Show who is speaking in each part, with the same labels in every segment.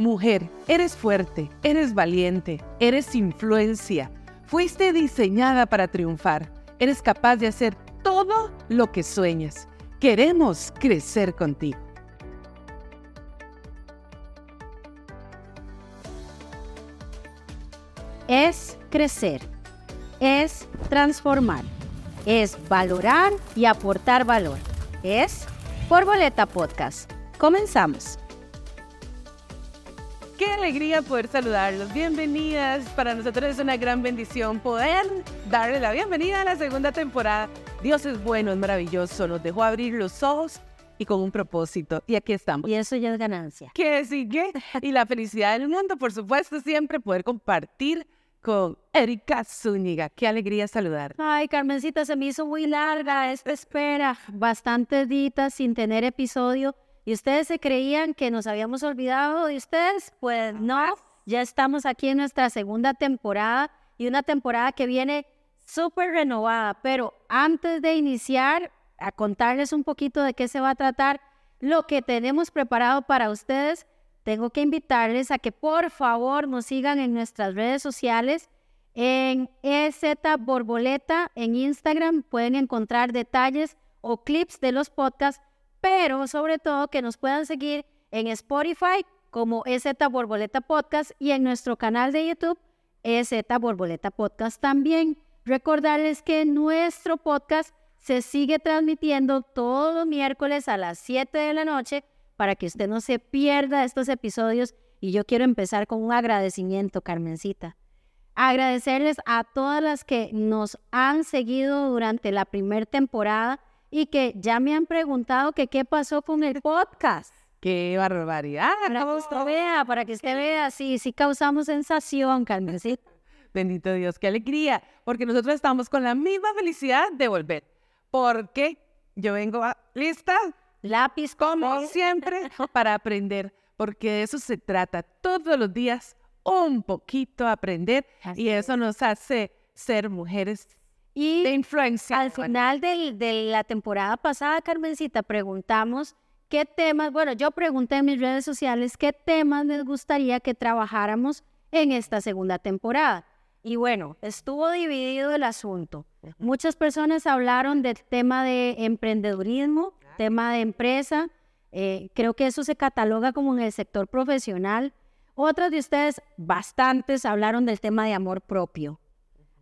Speaker 1: Mujer, eres fuerte, eres valiente, eres influencia. Fuiste diseñada para triunfar. Eres capaz de hacer todo lo que sueñas. Queremos crecer contigo.
Speaker 2: Es crecer, es transformar, es valorar y aportar valor. Es por Boleta Podcast. Comenzamos.
Speaker 1: Qué alegría poder saludarlos. Bienvenidas. Para nosotros es una gran bendición poder darle la bienvenida a la segunda temporada. Dios es bueno, es maravilloso. Nos dejó abrir los ojos y con un propósito. Y aquí estamos.
Speaker 2: Y eso ya es ganancia.
Speaker 1: ¿Qué sigue? Y la felicidad del mundo, por supuesto, siempre poder compartir con Erika Zúñiga. Qué alegría saludar.
Speaker 2: Ay, Carmencita, se me hizo muy larga esta espera. Bastantes ditas sin tener episodio y ustedes se creían que nos habíamos olvidado de ustedes, pues no, ya estamos aquí en nuestra segunda temporada y una temporada que viene súper renovada, pero antes de iniciar a contarles un poquito de qué se va a tratar, lo que tenemos preparado para ustedes, tengo que invitarles a que por favor nos sigan en nuestras redes sociales. En EZ Borboleta en Instagram pueden encontrar detalles o clips de los podcasts pero sobre todo que nos puedan seguir en Spotify como EZ Borboleta Podcast y en nuestro canal de YouTube EZ Borboleta Podcast también. Recordarles que nuestro podcast se sigue transmitiendo todos los miércoles a las 7 de la noche para que usted no se pierda estos episodios. Y yo quiero empezar con un agradecimiento, Carmencita. Agradecerles a todas las que nos han seguido durante la primera temporada y que ya me han preguntado que qué pasó con el podcast.
Speaker 1: ¡Qué barbaridad!
Speaker 2: Para que usted vea, para que usted vea, sí, sí causamos sensación, Carmencita.
Speaker 1: Bendito Dios, qué alegría, porque nosotros estamos con la misma felicidad de volver. Porque yo vengo a, lista,
Speaker 2: lápiz
Speaker 1: como siempre, para aprender, porque de eso se trata todos los días, un poquito aprender, y eso nos hace ser mujeres
Speaker 2: y
Speaker 1: de influencia.
Speaker 2: Al final de la temporada pasada, Carmencita, preguntamos qué temas, bueno, yo pregunté en mis redes sociales qué temas les gustaría que trabajáramos en esta segunda temporada. Y bueno, estuvo dividido el asunto. Muchas personas hablaron del tema de emprendedurismo, tema de empresa. Eh, creo que eso se cataloga como en el sector profesional. Otras de ustedes, bastantes, hablaron del tema de amor propio.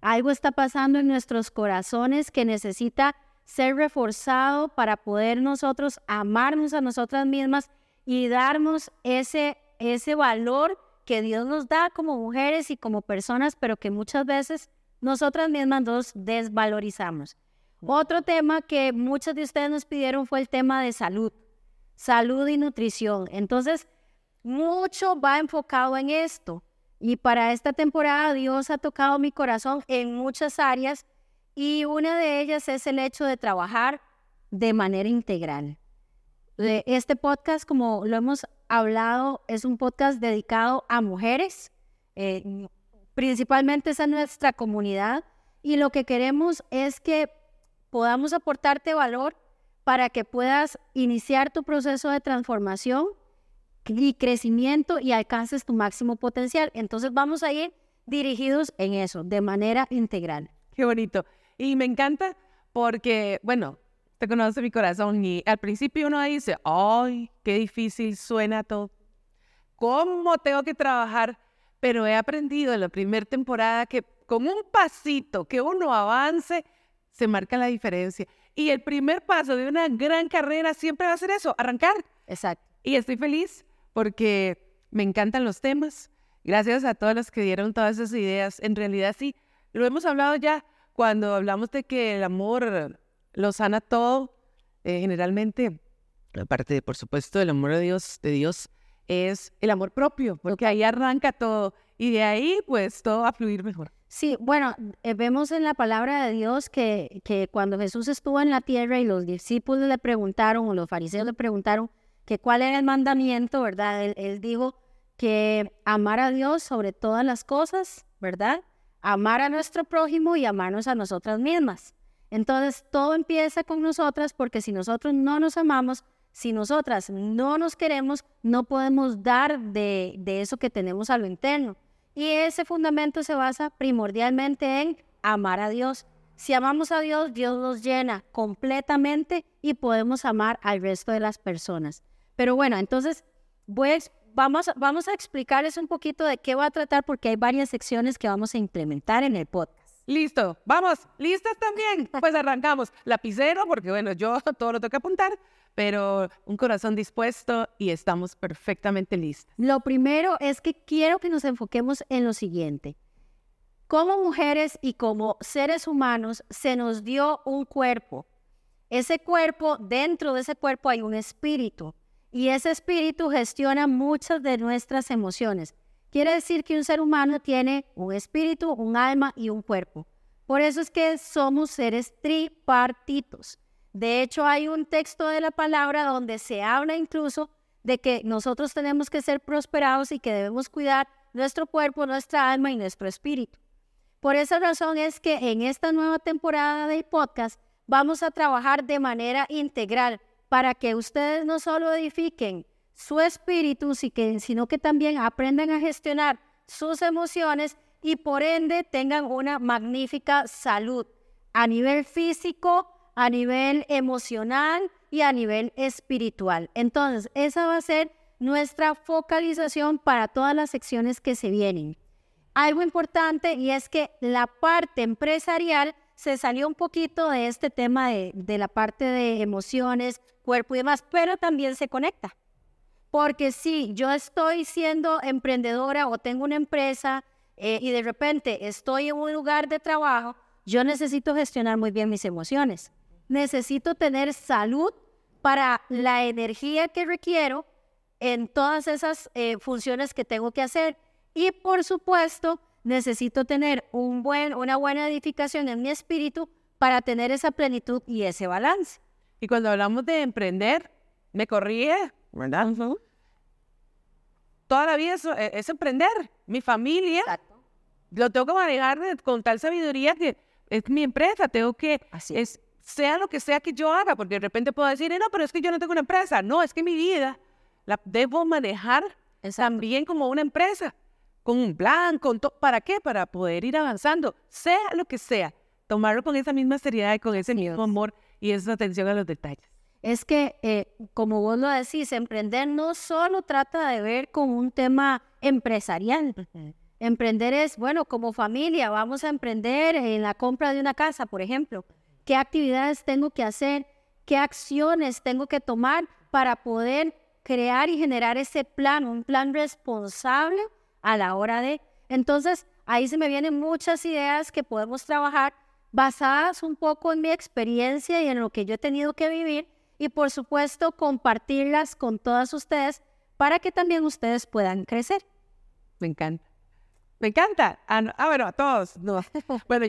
Speaker 2: Algo está pasando en nuestros corazones que necesita ser reforzado para poder nosotros amarnos a nosotras mismas y darnos ese, ese valor que Dios nos da como mujeres y como personas, pero que muchas veces nosotras mismas nos desvalorizamos. Otro tema que muchos de ustedes nos pidieron fue el tema de salud, salud y nutrición. Entonces, mucho va enfocado en esto. Y para esta temporada Dios ha tocado mi corazón en muchas áreas y una de ellas es el hecho de trabajar de manera integral. Este podcast, como lo hemos hablado, es un podcast dedicado a mujeres, eh, principalmente es a nuestra comunidad y lo que queremos es que podamos aportarte valor para que puedas iniciar tu proceso de transformación y crecimiento y alcances tu máximo potencial. Entonces vamos a ir dirigidos en eso, de manera integral.
Speaker 1: Qué bonito. Y me encanta porque, bueno, te conoce mi corazón y al principio uno dice, ay, qué difícil suena todo. ¿Cómo tengo que trabajar? Pero he aprendido en la primera temporada que con un pasito que uno avance, se marca la diferencia. Y el primer paso de una gran carrera siempre va a ser eso, arrancar.
Speaker 2: Exacto.
Speaker 1: Y estoy feliz porque me encantan los temas. Gracias a todos los que dieron todas esas ideas. En realidad sí, lo hemos hablado ya cuando hablamos de que el amor lo sana todo. Eh, generalmente, aparte por supuesto, el amor de Dios, de Dios, es el amor propio, porque ahí arranca todo y de ahí pues todo va a fluir mejor.
Speaker 2: Sí, bueno, eh, vemos en la palabra de Dios que, que cuando Jesús estuvo en la tierra y los discípulos le preguntaron o los fariseos le preguntaron, que cuál era el mandamiento, ¿verdad? Él, dijo que amar a Dios sobre todas las cosas, ¿verdad? Amar a nuestro prójimo y amarnos a nosotras mismas. Entonces, todo empieza con nosotras porque si nosotros no nos amamos, si nosotras no nos queremos, no podemos dar de, de eso que tenemos a lo interno. Y ese fundamento se basa primordialmente en amar a Dios. Si amamos a Dios, Dios nos llena completamente y podemos amar al resto de las personas. Pero bueno, entonces voy a, vamos, vamos a explicarles un poquito de qué va a tratar porque hay varias secciones que vamos a implementar en el podcast.
Speaker 1: Listo, vamos, listas también. Pues arrancamos. Lapicero, porque bueno, yo todo lo tengo que apuntar, pero un corazón dispuesto y estamos perfectamente listos.
Speaker 2: Lo primero es que quiero que nos enfoquemos en lo siguiente. Como mujeres y como seres humanos se nos dio un cuerpo. Ese cuerpo, dentro de ese cuerpo hay un espíritu y ese espíritu gestiona muchas de nuestras emociones. Quiere decir que un ser humano tiene un espíritu, un alma y un cuerpo. Por eso es que somos seres tripartitos. De hecho, hay un texto de la palabra donde se habla incluso de que nosotros tenemos que ser prosperados y que debemos cuidar nuestro cuerpo, nuestra alma y nuestro espíritu. Por esa razón es que en esta nueva temporada del podcast vamos a trabajar de manera integral para que ustedes no solo edifiquen su espíritu, sino que también aprendan a gestionar sus emociones y por ende tengan una magnífica salud a nivel físico, a nivel emocional y a nivel espiritual. Entonces, esa va a ser nuestra focalización para todas las secciones que se vienen. Algo importante y es que la parte empresarial se salió un poquito de este tema de, de la parte de emociones, cuerpo y demás, pero también se conecta. Porque si yo estoy siendo emprendedora o tengo una empresa eh, y de repente estoy en un lugar de trabajo, yo necesito gestionar muy bien mis emociones. Necesito tener salud para la energía que requiero en todas esas eh, funciones que tengo que hacer. Y por supuesto, necesito tener un buen, una buena edificación en mi espíritu para tener esa plenitud y ese balance.
Speaker 1: Y cuando hablamos de emprender, me corrí ¿verdad? Toda la vida e, es, emprender. Mi familia lo tengo que manejar con tal sabiduría que es mi empresa. Tengo que, es, sea lo que sea que yo haga, porque de repente puedo decir, no, pero es que yo no tengo una empresa. No, es que mi vida la debo manejar también como una empresa, con un plan, con ¿para qué? Para poder ir avanzando, sea lo que sea, tomarlo con esa misma seriedad y con ese mismo amor y esa atención a los detalles
Speaker 2: es que, eh, como vos lo decís, emprender no solo trata de ver con un tema empresarial. Emprender es, bueno, como familia, vamos a emprender en la compra de una casa, por ejemplo. ¿Qué actividades tengo que hacer? ¿Qué acciones tengo que tomar para poder crear y generar ese plan, un plan responsable a la hora de... Entonces, ahí se me vienen muchas ideas que podemos trabajar basadas un poco en mi experiencia y en lo que yo he tenido que vivir y por supuesto compartirlas con todas ustedes para que también ustedes puedan crecer.
Speaker 1: Me encanta. Me encanta. Ah, ah bueno, a todos. bueno,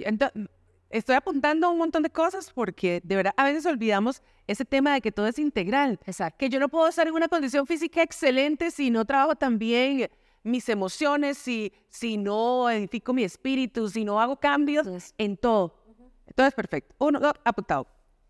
Speaker 1: estoy apuntando un montón de cosas porque de verdad a veces olvidamos ese tema de que todo es integral.
Speaker 2: Exacto.
Speaker 1: Que yo no puedo estar en una condición física excelente si no trabajo también mis emociones, si, si no edifico mi espíritu, si no hago cambios en todo. Entonces, perfecto. Uno, dos, apuntado.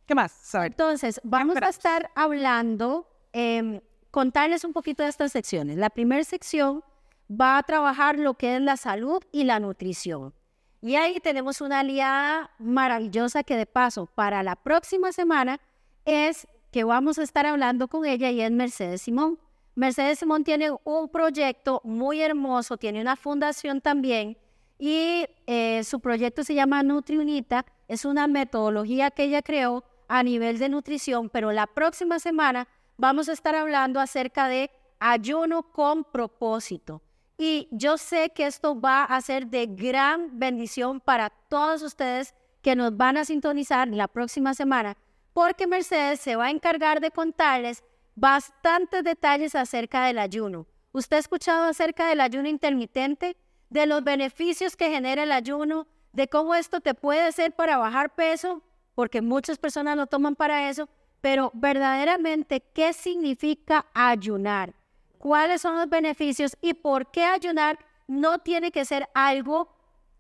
Speaker 1: ¿Qué más?
Speaker 2: Entonces, vamos a estar hablando, eh, contarles un poquito de estas secciones. La primera sección va a trabajar lo que es la salud y la nutrición. Y ahí tenemos una aliada maravillosa que de paso para la próxima semana es que vamos a estar hablando con ella y es Mercedes Simón. Mercedes Simón tiene un proyecto muy hermoso, tiene una fundación también y eh, su proyecto se llama NutriUnita. Es una metodología que ella creó a nivel de nutrición, pero la próxima semana vamos a estar hablando acerca de ayuno con propósito. Y yo sé que esto va a ser de gran bendición para todos ustedes que nos van a sintonizar la próxima semana, porque Mercedes se va a encargar de contarles bastantes detalles acerca del ayuno. ¿Usted ha escuchado acerca del ayuno intermitente? De los beneficios que genera el ayuno, de cómo esto te puede ser para bajar peso, porque muchas personas lo toman para eso, pero verdaderamente, ¿qué significa ayunar? ¿Cuáles son los beneficios y por qué ayunar no tiene que ser algo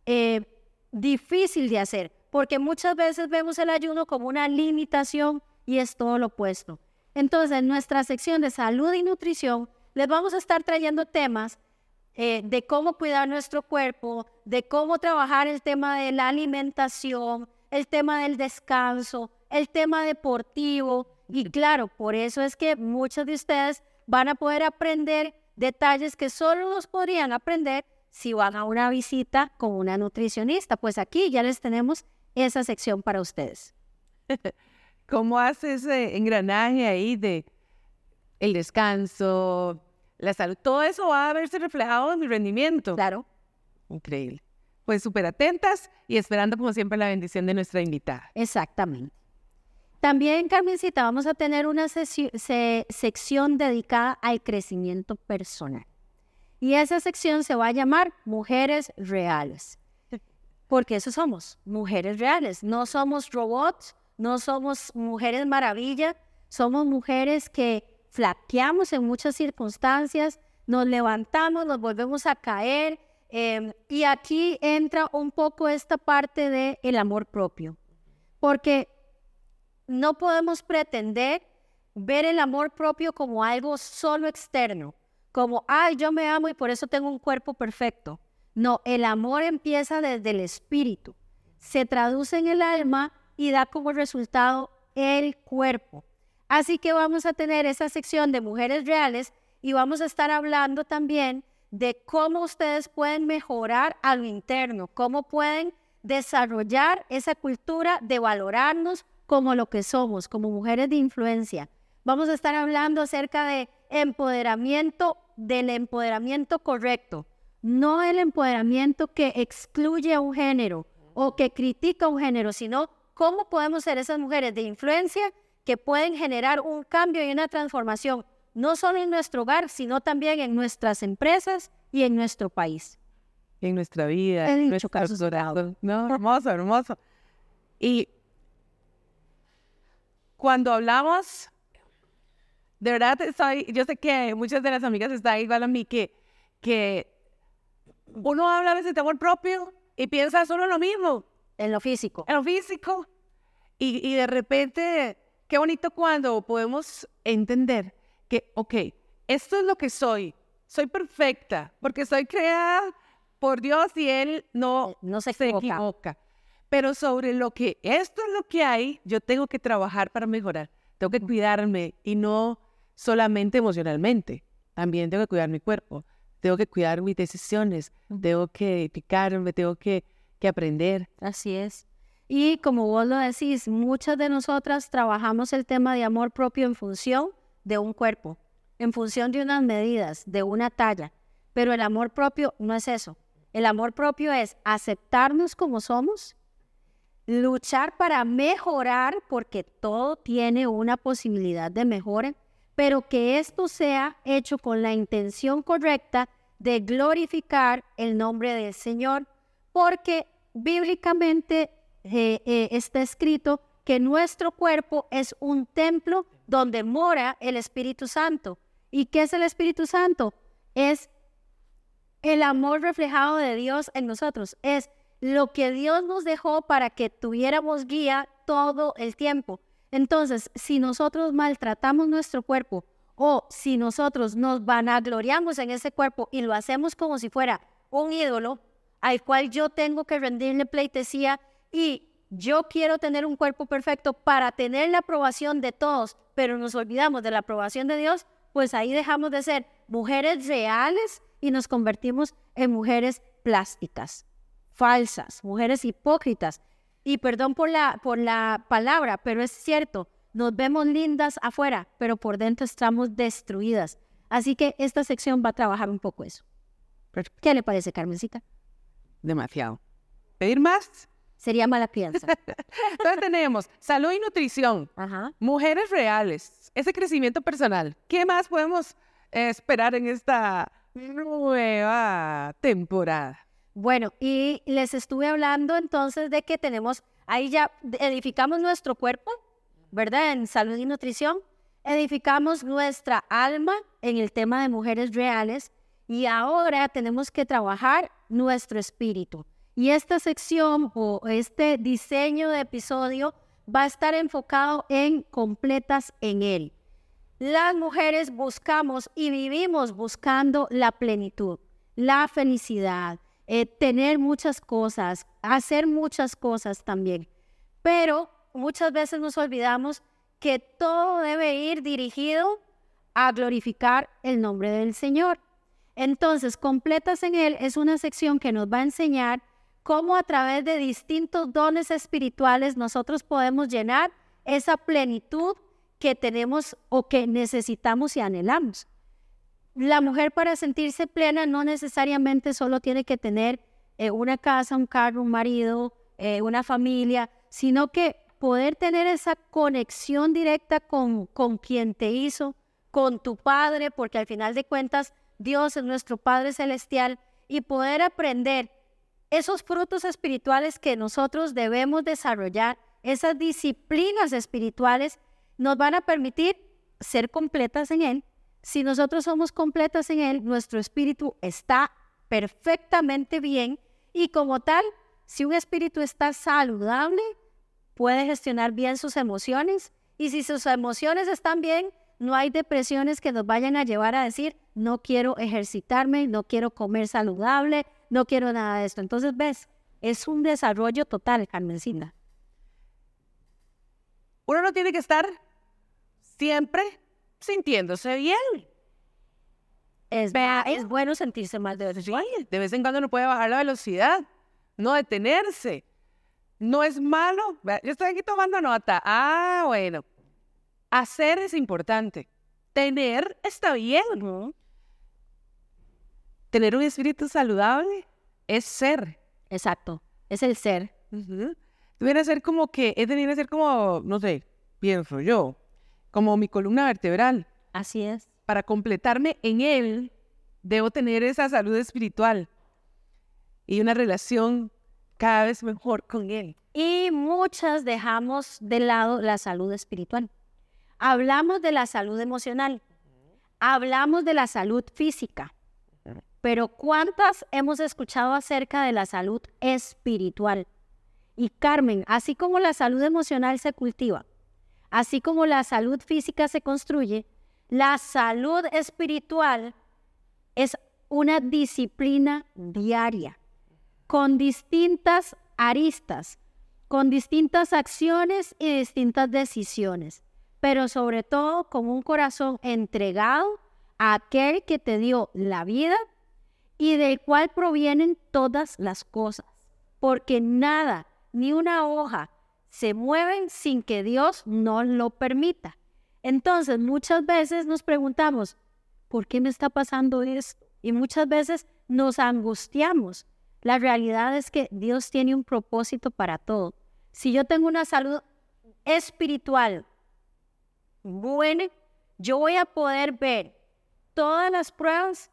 Speaker 2: eh, difícil de hacer? Porque muchas veces vemos el ayuno como una limitación y es todo lo opuesto. Entonces, en nuestra sección de salud y nutrición, les vamos a estar trayendo temas eh, de cómo cuidar nuestro cuerpo, de cómo trabajar el tema de la alimentación, el tema del descanso, el tema deportivo. Y claro, por eso es que muchos de ustedes van a poder aprender detalles que solo los podrían aprender si van a una visita con una nutricionista. Pues aquí ya les tenemos esa sección para ustedes.
Speaker 1: ¿Cómo hace ese engranaje ahí de el descanso, la salud? Todo eso va a verse reflejado en mi rendimiento.
Speaker 2: Claro.
Speaker 1: Increíble. Pues súper atentas y esperando como siempre la bendición de nuestra invitada.
Speaker 2: Exactamente. También, Carmencita, vamos a tener una sección dedicada al crecimiento personal. Y esa sección se va a llamar Mujeres Reales. Porque eso somos, mujeres reales. No somos robots, no somos mujeres maravilla, somos mujeres que flaqueamos en muchas circunstancias, nos levantamos, nos volvemos a caer. Em, y aquí entra un poco esta parte del el amor propio. Porque no podemos pretender ver el amor propio como algo solo externo, como, ay, yo me amo y por eso tengo un cuerpo perfecto. No, el amor empieza desde el espíritu, se traduce en el alma y da como resultado el cuerpo. Así que vamos a tener esa sección de mujeres reales y vamos a estar hablando también de cómo ustedes pueden mejorar a lo interno, cómo pueden desarrollar esa cultura de valorarnos como lo que somos, como mujeres de influencia. Vamos a estar hablando acerca de empoderamiento, del empoderamiento correcto, no el empoderamiento que excluye a un género o que critica a un género, sino cómo podemos ser esas mujeres de influencia que pueden generar un cambio y una transformación, no solo en nuestro hogar, sino también en nuestras empresas y en nuestro país.
Speaker 1: En nuestra vida,
Speaker 2: en
Speaker 1: nuestro
Speaker 2: caso
Speaker 1: No, hermoso, hermoso. Y cuando hablamos, de verdad, soy, yo sé que muchas de las amigas están igual a mí, que, que uno habla a veces de amor propio y piensa solo en lo mismo.
Speaker 2: En lo físico.
Speaker 1: En lo físico. Y, y de repente, qué bonito cuando podemos entender que, ok, esto es lo que soy. Soy perfecta porque soy creada por Dios y Él no,
Speaker 2: no se, equivoca.
Speaker 1: Pero sobre lo que esto es lo que hay, yo tengo que trabajar para mejorar. Tengo que cuidarme y no solamente emocionalmente. También tengo que cuidar mi cuerpo. Tengo que cuidar mis decisiones. Tengo que edificarme, tengo que, que aprender.
Speaker 2: Así es. Y como vos lo decís, muchas de nosotras trabajamos el tema de amor propio en función de un cuerpo, en función de unas medidas, de una talla. Pero el amor propio no es eso. El amor propio es aceptarnos como somos luchar para mejorar, porque todo tiene una posibilidad de mejora, pero que esto sea hecho con la intención correcta de glorificar el nombre del Señor, porque bíblicamente eh, eh, está escrito que nuestro cuerpo es un templo donde mora el Espíritu Santo. ¿Y qué es el Espíritu Santo? Es el amor reflejado de Dios en nosotros, es lo que Dios nos dejó para que tuviéramos guía todo el tiempo. Entonces, si nosotros maltratamos nuestro cuerpo o si nosotros nos vanagloriamos en ese cuerpo y lo hacemos como si fuera un ídolo al cual yo tengo que rendirle pleitesía y yo quiero tener un cuerpo perfecto para tener la aprobación de todos, pero nos olvidamos de la aprobación de Dios, pues ahí dejamos de ser mujeres reales y nos convertimos en mujeres plásticas falsas, mujeres hipócritas. Y perdón por la, por la palabra, pero es cierto, nos vemos lindas afuera, pero por dentro estamos destruidas. Así que esta sección va a trabajar un poco eso. ¿Qué le parece, Carmencita?
Speaker 1: Demasiado. ¿Pedir más?
Speaker 2: Sería mala crianza.
Speaker 1: Entonces tenemos salud y nutrición, mujeres reales, ese crecimiento personal. ¿Qué más podemos esperar en esta nueva temporada?
Speaker 2: Bueno, y les estuve hablando entonces de que tenemos, ahí ya edificamos nuestro cuerpo, ¿verdad? En salud y nutrición, edificamos nuestra alma en el tema de mujeres reales y ahora tenemos que trabajar nuestro espíritu. Y esta sección o este diseño de episodio va a estar enfocado en completas en él. las mujeres buscamos y vivimos buscando la plenitud, la felicidad, eh, tener muchas cosas, hacer muchas cosas también. Pero muchas veces nos olvidamos que todo debe ir dirigido a glorificar el nombre del Señor. Entonces, completas en Él es una sección que nos va a enseñar cómo a través de distintos dones espirituales nosotros podemos llenar esa plenitud que tenemos o que necesitamos y anhelamos. La mujer para sentirse plena no necesariamente solo tiene que tener eh, una casa, un carro, un marido, eh, una familia, sino que poder tener esa conexión directa con, con quien te hizo, con tu Padre, porque al final de cuentas Dios es nuestro Padre Celestial, y poder aprender esos frutos espirituales que nosotros debemos desarrollar, esas disciplinas espirituales, nos van a permitir ser completas en Él. Si nosotros somos completas en Él, nuestro espíritu está perfectamente bien y como tal, si un espíritu está saludable, puede gestionar bien sus emociones y si sus emociones están bien, no hay depresiones que nos vayan a llevar a decir, no quiero ejercitarme, no quiero comer saludable, no quiero nada de esto. Entonces, ves, es un desarrollo total, Carmencina.
Speaker 1: Uno no tiene que estar siempre sintiéndose bien.
Speaker 2: Es, es bueno sentirse mal de vez en cuando.
Speaker 1: De vez en cuando uno puede bajar la velocidad, no detenerse. No es malo. Yo estoy aquí tomando nota. Ah, bueno. Hacer es importante. Tener está bien. Tener un espíritu saludable es ser.
Speaker 2: Exacto. Es el ser.
Speaker 1: Debería ser como que, es debería ser como, no sé, pienso yo, como mi columna vertebral.
Speaker 2: Así es.
Speaker 1: Para completarme en él, debo tener esa salud espiritual y una relación cada vez mejor con Él.
Speaker 2: Y muchas dejamos de lado la salud espiritual. Hablamos de la salud emocional, hablamos de la salud física, pero ¿cuántas hemos escuchado acerca de la salud espiritual? Y Carmen, así como la salud emocional se cultiva, así como la salud física se construye, la salud espiritual es una disciplina diaria con distintas aristas, con distintas acciones y distintas decisiones, pero sobre todo con un corazón entregado a aquel que te dio la vida y del cual provienen todas las cosas, porque nada, ni una hoja, se mueven sin que Dios no lo permita. Entonces, muchas veces nos preguntamos, ¿por qué me está pasando esto? Y muchas veces nos angustiamos la realidad es que Dios tiene un propósito para todo. Si yo tengo una salud espiritual buena, yo voy a poder ver todas las pruebas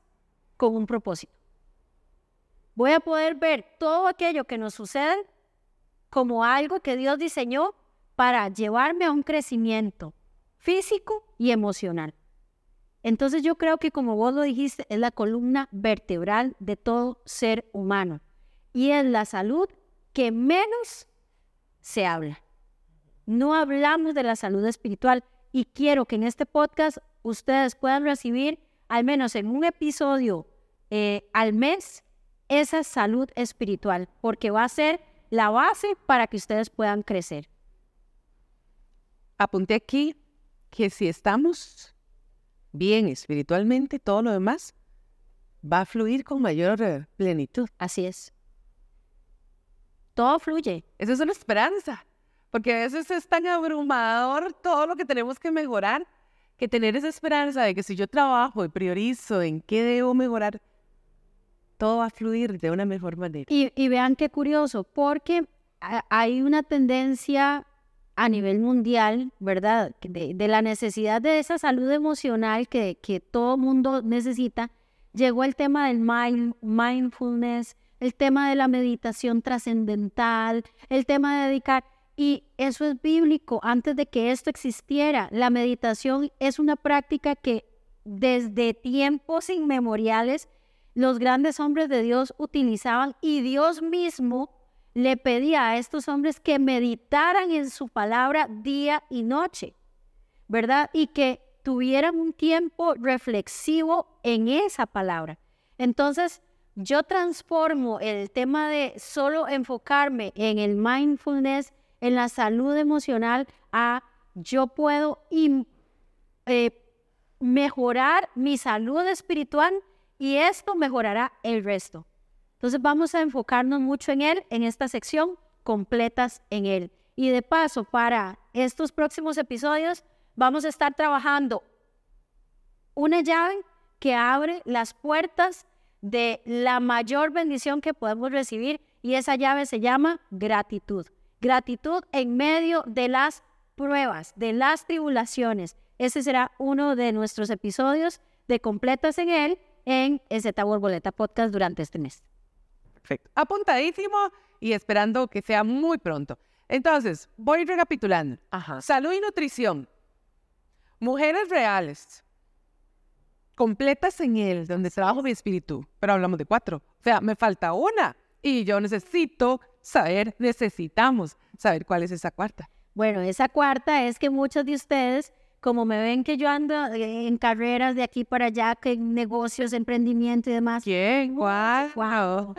Speaker 2: con un propósito. Voy a poder ver todo aquello que nos sucede como algo que Dios diseñó para llevarme a un crecimiento físico y emocional. Entonces yo creo que como vos lo dijiste, es la columna vertebral de todo ser humano y es la salud que menos se habla. No hablamos de la salud espiritual y quiero que en este podcast ustedes puedan recibir al menos en un episodio eh, al mes esa salud espiritual, porque va a ser la base para que ustedes puedan crecer.
Speaker 1: Apunté aquí que si estamos bien espiritualmente, todo lo demás va a fluir con mayor plenitud.
Speaker 2: Así es. Todo fluye.
Speaker 1: Eso es una esperanza, porque a veces es tan abrumador todo lo que tenemos que mejorar, que tener esa esperanza de que si yo trabajo y priorizo en qué debo mejorar, todo va a fluir de una mejor manera.
Speaker 2: Y, vean qué curioso, porque hay una tendencia a nivel mundial, ¿verdad? De, la necesidad de esa salud emocional que, que todo mundo necesita, llegó el tema del mindfulness, el tema de la meditación trascendental, el tema de dedicar, y eso es bíblico, antes de que esto existiera, la meditación es una práctica que desde tiempos inmemoriales los grandes hombres de Dios utilizaban y Dios mismo le pedía a estos hombres que meditaran en su palabra día y noche, ¿verdad? Y que tuvieran un tiempo reflexivo en esa palabra. Entonces, yo transformo el tema de solo enfocarme en el mindfulness, en la salud emocional, a yo puedo eh, mejorar mi salud espiritual y esto mejorará el resto. Entonces vamos a enfocarnos mucho en él, en esta sección, completas en él. Y de paso, para estos próximos episodios, vamos a estar trabajando una llave que abre las puertas de la mayor bendición que podemos recibir y esa llave se llama gratitud. Gratitud en medio de las pruebas, de las tribulaciones. Ese será uno de nuestros episodios de Completas en él en Z Boleta Podcast durante este mes.
Speaker 1: Perfecto. Apuntadísimo y esperando que sea muy pronto. Entonces, voy recapitulando. Salud y nutrición. Mujeres reales. Completas en él, donde trabajo mi espíritu. Pero hablamos de cuatro. O sea, me falta una. Y yo necesito saber, necesitamos saber cuál es esa cuarta.
Speaker 2: Bueno, esa cuarta es que muchos de ustedes, como me ven que yo ando eh, en carreras de aquí para allá, que en negocios, emprendimiento y demás.
Speaker 1: ¿Quién? ¿Cuál? Wow.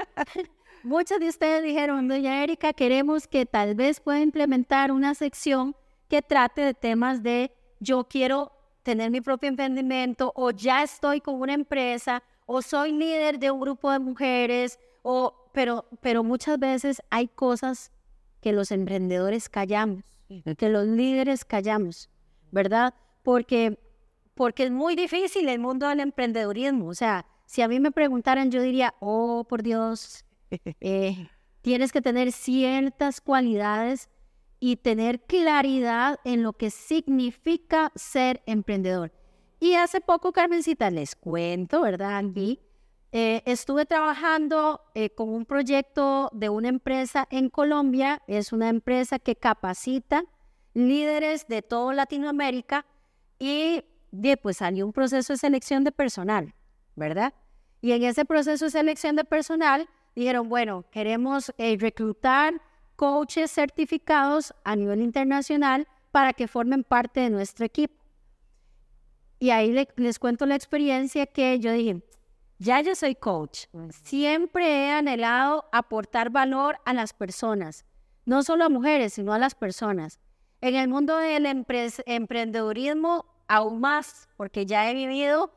Speaker 2: Muchos de ustedes dijeron, doña Erika, queremos que tal vez pueda implementar una sección que trate de temas de yo quiero tener mi propio emprendimiento o ya estoy con una empresa o soy líder de un grupo de mujeres o pero pero muchas veces hay cosas que los emprendedores callamos, que los líderes callamos, ¿verdad? Porque porque es muy difícil el mundo del emprendedurismo, o sea, si a mí me preguntaran yo diría, "Oh, por Dios, eh, tienes que tener ciertas cualidades y tener claridad en lo que significa ser emprendedor. Y hace poco, Carmencita, les cuento, ¿verdad? Aquí eh, estuve trabajando eh, con un proyecto de una empresa en Colombia. Es una empresa que capacita líderes de toda Latinoamérica y pues salió un proceso de selección de personal, ¿verdad? Y en ese proceso de selección de personal dijeron, bueno, queremos eh, reclutar coaches certificados a nivel internacional para que formen parte de nuestro equipo. Y ahí les cuento la experiencia que yo dije, ya yo soy coach, siempre he anhelado aportar valor a las personas, no solo a mujeres, sino a las personas. En el mundo del emprendedurismo, aún más, porque ya he vivido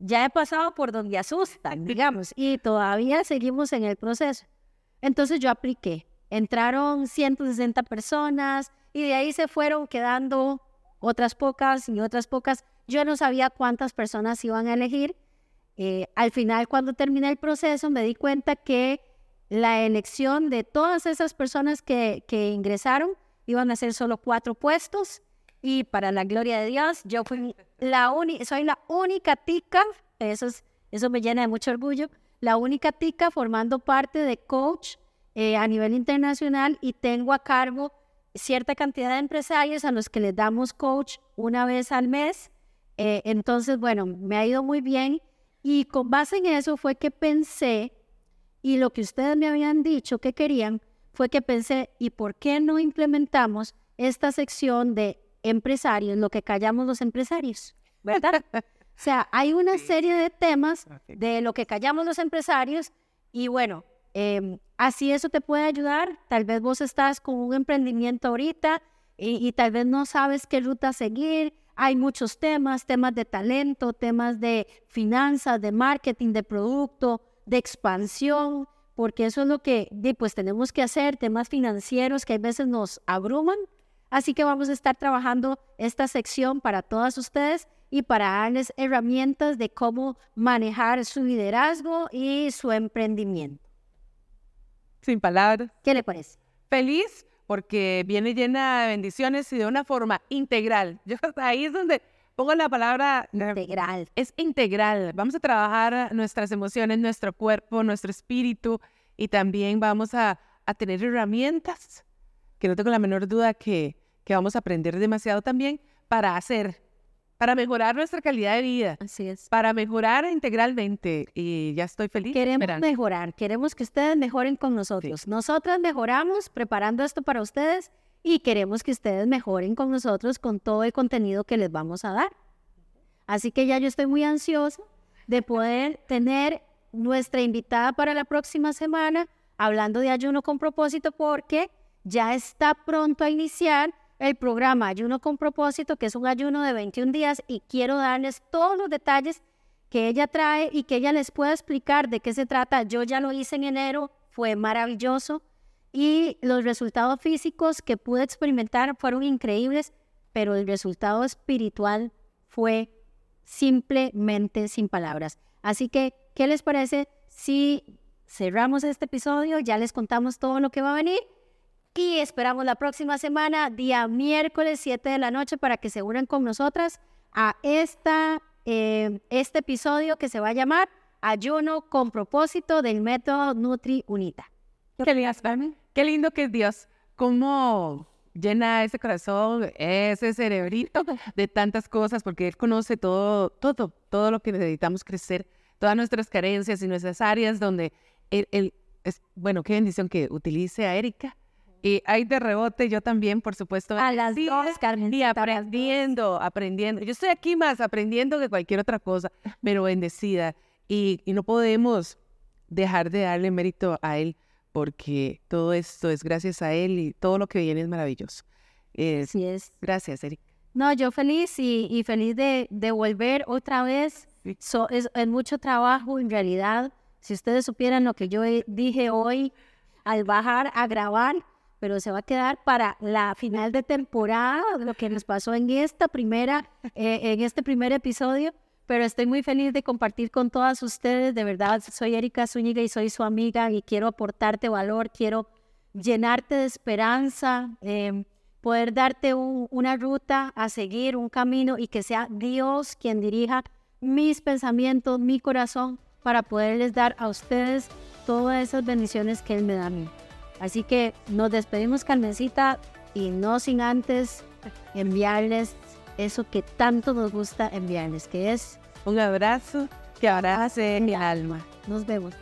Speaker 2: ya he pasado por donde asustan, digamos, y todavía seguimos en el proceso. Entonces yo apliqué. Entraron 160 personas y de ahí se fueron quedando otras pocas y otras pocas. Yo no sabía cuántas personas iban a elegir. Eh, al final, cuando terminé el proceso, me di cuenta que la elección de todas esas personas que, que ingresaron iban a ser solo cuatro puestos y para la gloria de Dios, yo fui la única, soy la única tica, eso, eso me llena de mucho orgullo, la única tica formando parte de coach eh, a nivel internacional y tengo a cargo cierta cantidad de empresarios a los que les damos coach una vez al mes. Eh, entonces, bueno, me ha ido muy bien y con base en eso fue que pensé, y lo que ustedes me habían dicho que querían, fue que pensé, ¿y por qué no implementamos esta sección de empresarios, lo que callamos los empresarios, ¿verdad? o sea, hay una serie de temas de lo que callamos los empresarios y bueno, em, así eso te puede ayudar. Tal vez vos estás con un emprendimiento ahorita y, y tal vez no sabes qué ruta seguir. Hay muchos temas, temas de talento, temas de finanzas, de marketing, de producto, de expansión, porque eso es lo que pues tenemos que hacer, temas financieros que a veces nos abruman Así que vamos a estar trabajando esta sección para todas ustedes y para darles herramientas de cómo manejar su liderazgo y su emprendimiento.
Speaker 1: Sin palabras.
Speaker 2: ¿Qué le parece?
Speaker 1: Feliz porque viene llena de bendiciones y de una forma integral. Yo ahí es donde pongo la palabra
Speaker 2: integral.
Speaker 1: Es integral. Vamos a trabajar nuestras emociones, nuestro cuerpo, nuestro espíritu y también vamos a, a tener herramientas que no tengo la menor duda que, que vamos a aprender demasiado también para hacer, para mejorar nuestra calidad de vida.
Speaker 2: Así es.
Speaker 1: Para mejorar integralmente. Y ya estoy feliz.
Speaker 2: Queremos mejorar, queremos que ustedes mejoren con nosotros. Nosotras mejoramos preparando esto para ustedes y queremos que ustedes mejoren con nosotros con todo el contenido que les vamos a dar. Así que ya yo estoy muy ansiosa de poder tener nuestra invitada para la próxima semana hablando de ayuno con propósito porque ya está pronto a iniciar el programa Ayuno con propósito, que es un ayuno de 21 días y quiero darles todos los detalles que ella trae y que ella les pueda explicar de qué se trata. Yo ya lo hice en enero, fue maravilloso y los resultados físicos que pude experimentar fueron increíbles, pero el resultado espiritual fue simplemente sin palabras. Así que, ¿qué les parece si cerramos este episodio? Ya les contamos todo lo que va a venir y esperamos la próxima semana, día miércoles 7 de la noche, para que se unan con nosotras a esta, eh, este episodio que se va a llamar Ayuno con propósito del método Nutri Unita.
Speaker 1: Qué, qué lindo que es Dios. Cómo llena ese corazón, ese cerebrito de tantas cosas, porque Él conoce todo, todo, todo lo que necesitamos crecer, todas nuestras carencias y nuestras áreas donde Él, es, bueno, qué bendición que utilice a Erika. Y hay de rebote, yo también, por supuesto.
Speaker 2: A las dos, Carmen.
Speaker 1: Y aprendiendo, aprendiendo. Yo estoy aquí más aprendiendo que cualquier otra cosa, pero bendecida. Y, y no podemos dejar de darle mérito a Él porque todo esto es gracias a él y todo lo que viene es maravilloso.
Speaker 2: Así es.
Speaker 1: Gracias, Eric.
Speaker 2: No, yo feliz y, feliz de, volver otra vez. es, mucho trabajo en realidad. Si ustedes supieran lo que yo dije hoy al bajar a grabar, pero se va a quedar para la final de temporada, lo que nos pasó en esta primera, eh, en este primer episodio pero estoy muy feliz de compartir con todas ustedes. De verdad, soy Erika Zúñiga y soy su amiga y quiero aportarte valor, quiero llenarte de esperanza, em, poder darte una ruta a seguir, un camino y que sea Dios quien dirija mis pensamientos, mi corazón, para poderles dar a ustedes todas esas bendiciones que Él me da a mí. Así que nos despedimos, Carmencita, y no sin antes enviarles eso que tanto nos gusta enviarles, que es
Speaker 1: un abrazo que abrace mi alma.
Speaker 2: Nos vemos.